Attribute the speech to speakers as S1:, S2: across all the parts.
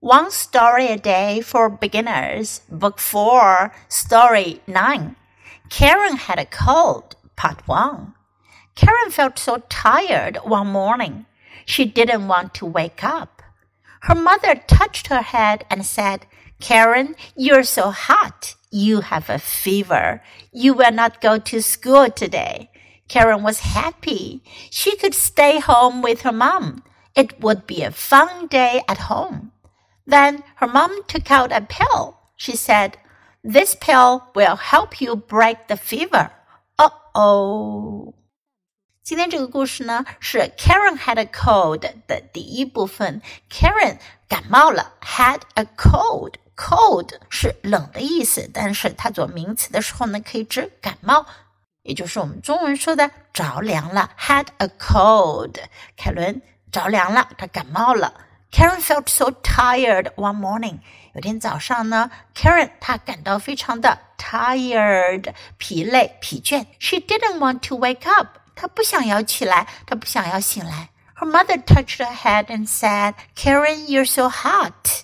S1: One Story a Day for Beginners, Book 4, Story 9. Karen had a cold, Part 1. Karen felt so tired one morning. She didn't want to wake up. Her mother touched her head and said, Karen, you're so hot. You have a fever. You will not go to school today. Karen was happy. She could stay home with her mom. It would be a fun day at home. Then her mom took out a pill. She said, This pill will help you break the fever. Uh oh. 今天这个故事呢是 Karen had a cold 的第一部分。Karen 感冒了，had a cold。cold 是冷的意思，但是它做名词的时候呢，可以指感冒，也就是我们中文说的着凉了。had a cold，凯伦着凉了，他感冒了。 Karen felt so tired one morning. 有天早上呢，Karen 她感到非常的 tired，疲累、疲倦。She didn't want to wake up. 她不想要起来，她不想要醒来。Her mother touched her head and said, "Karen, you're so hot."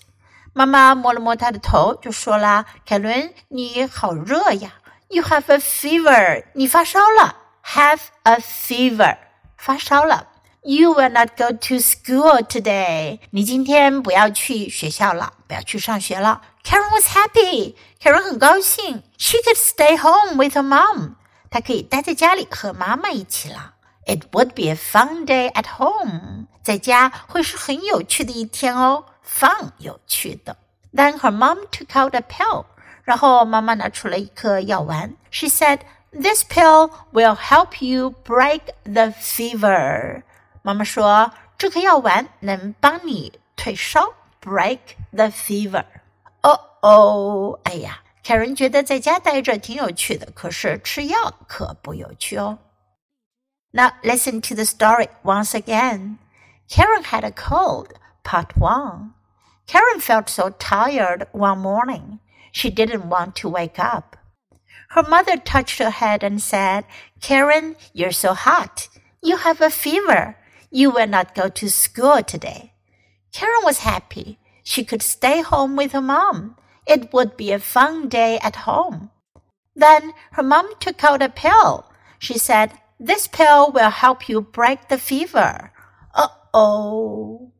S1: 妈妈摸了摸她的头，就说啦：“凯伦，你好热呀！You have a fever. 你发烧了。Have a fever. 发烧了。 you will not go to school today. 你今天不要去学校了，不要去上学了。Karen was happy. Karen 很高兴。She could stay home with her mom. 她可以待在家里和妈妈一起了。It would be a fun day at home. 在家会是很有趣的一天哦，fun 有趣的。Then her mom took out a pill. 然后妈妈拿出了一颗药丸。She said, "This pill will help you break the fever." 妈妈说：“这颗药丸能帮你退烧，break the fever。”哦哦，哎呀，Karen 觉得在家待着挺有趣的，可是吃药可不有趣哦。Now listen to the story once again. Karen had a cold. Part one. Karen felt so tired one morning. She didn't want to wake up. Her mother touched her head and said, Karen, you're so hot. You have a fever. You will not go to school today. Karen was happy. She could stay home with her mom. It would be a fun day at home. Then her mom took out a pill. She said, This pill will help you break the fever. Uh oh.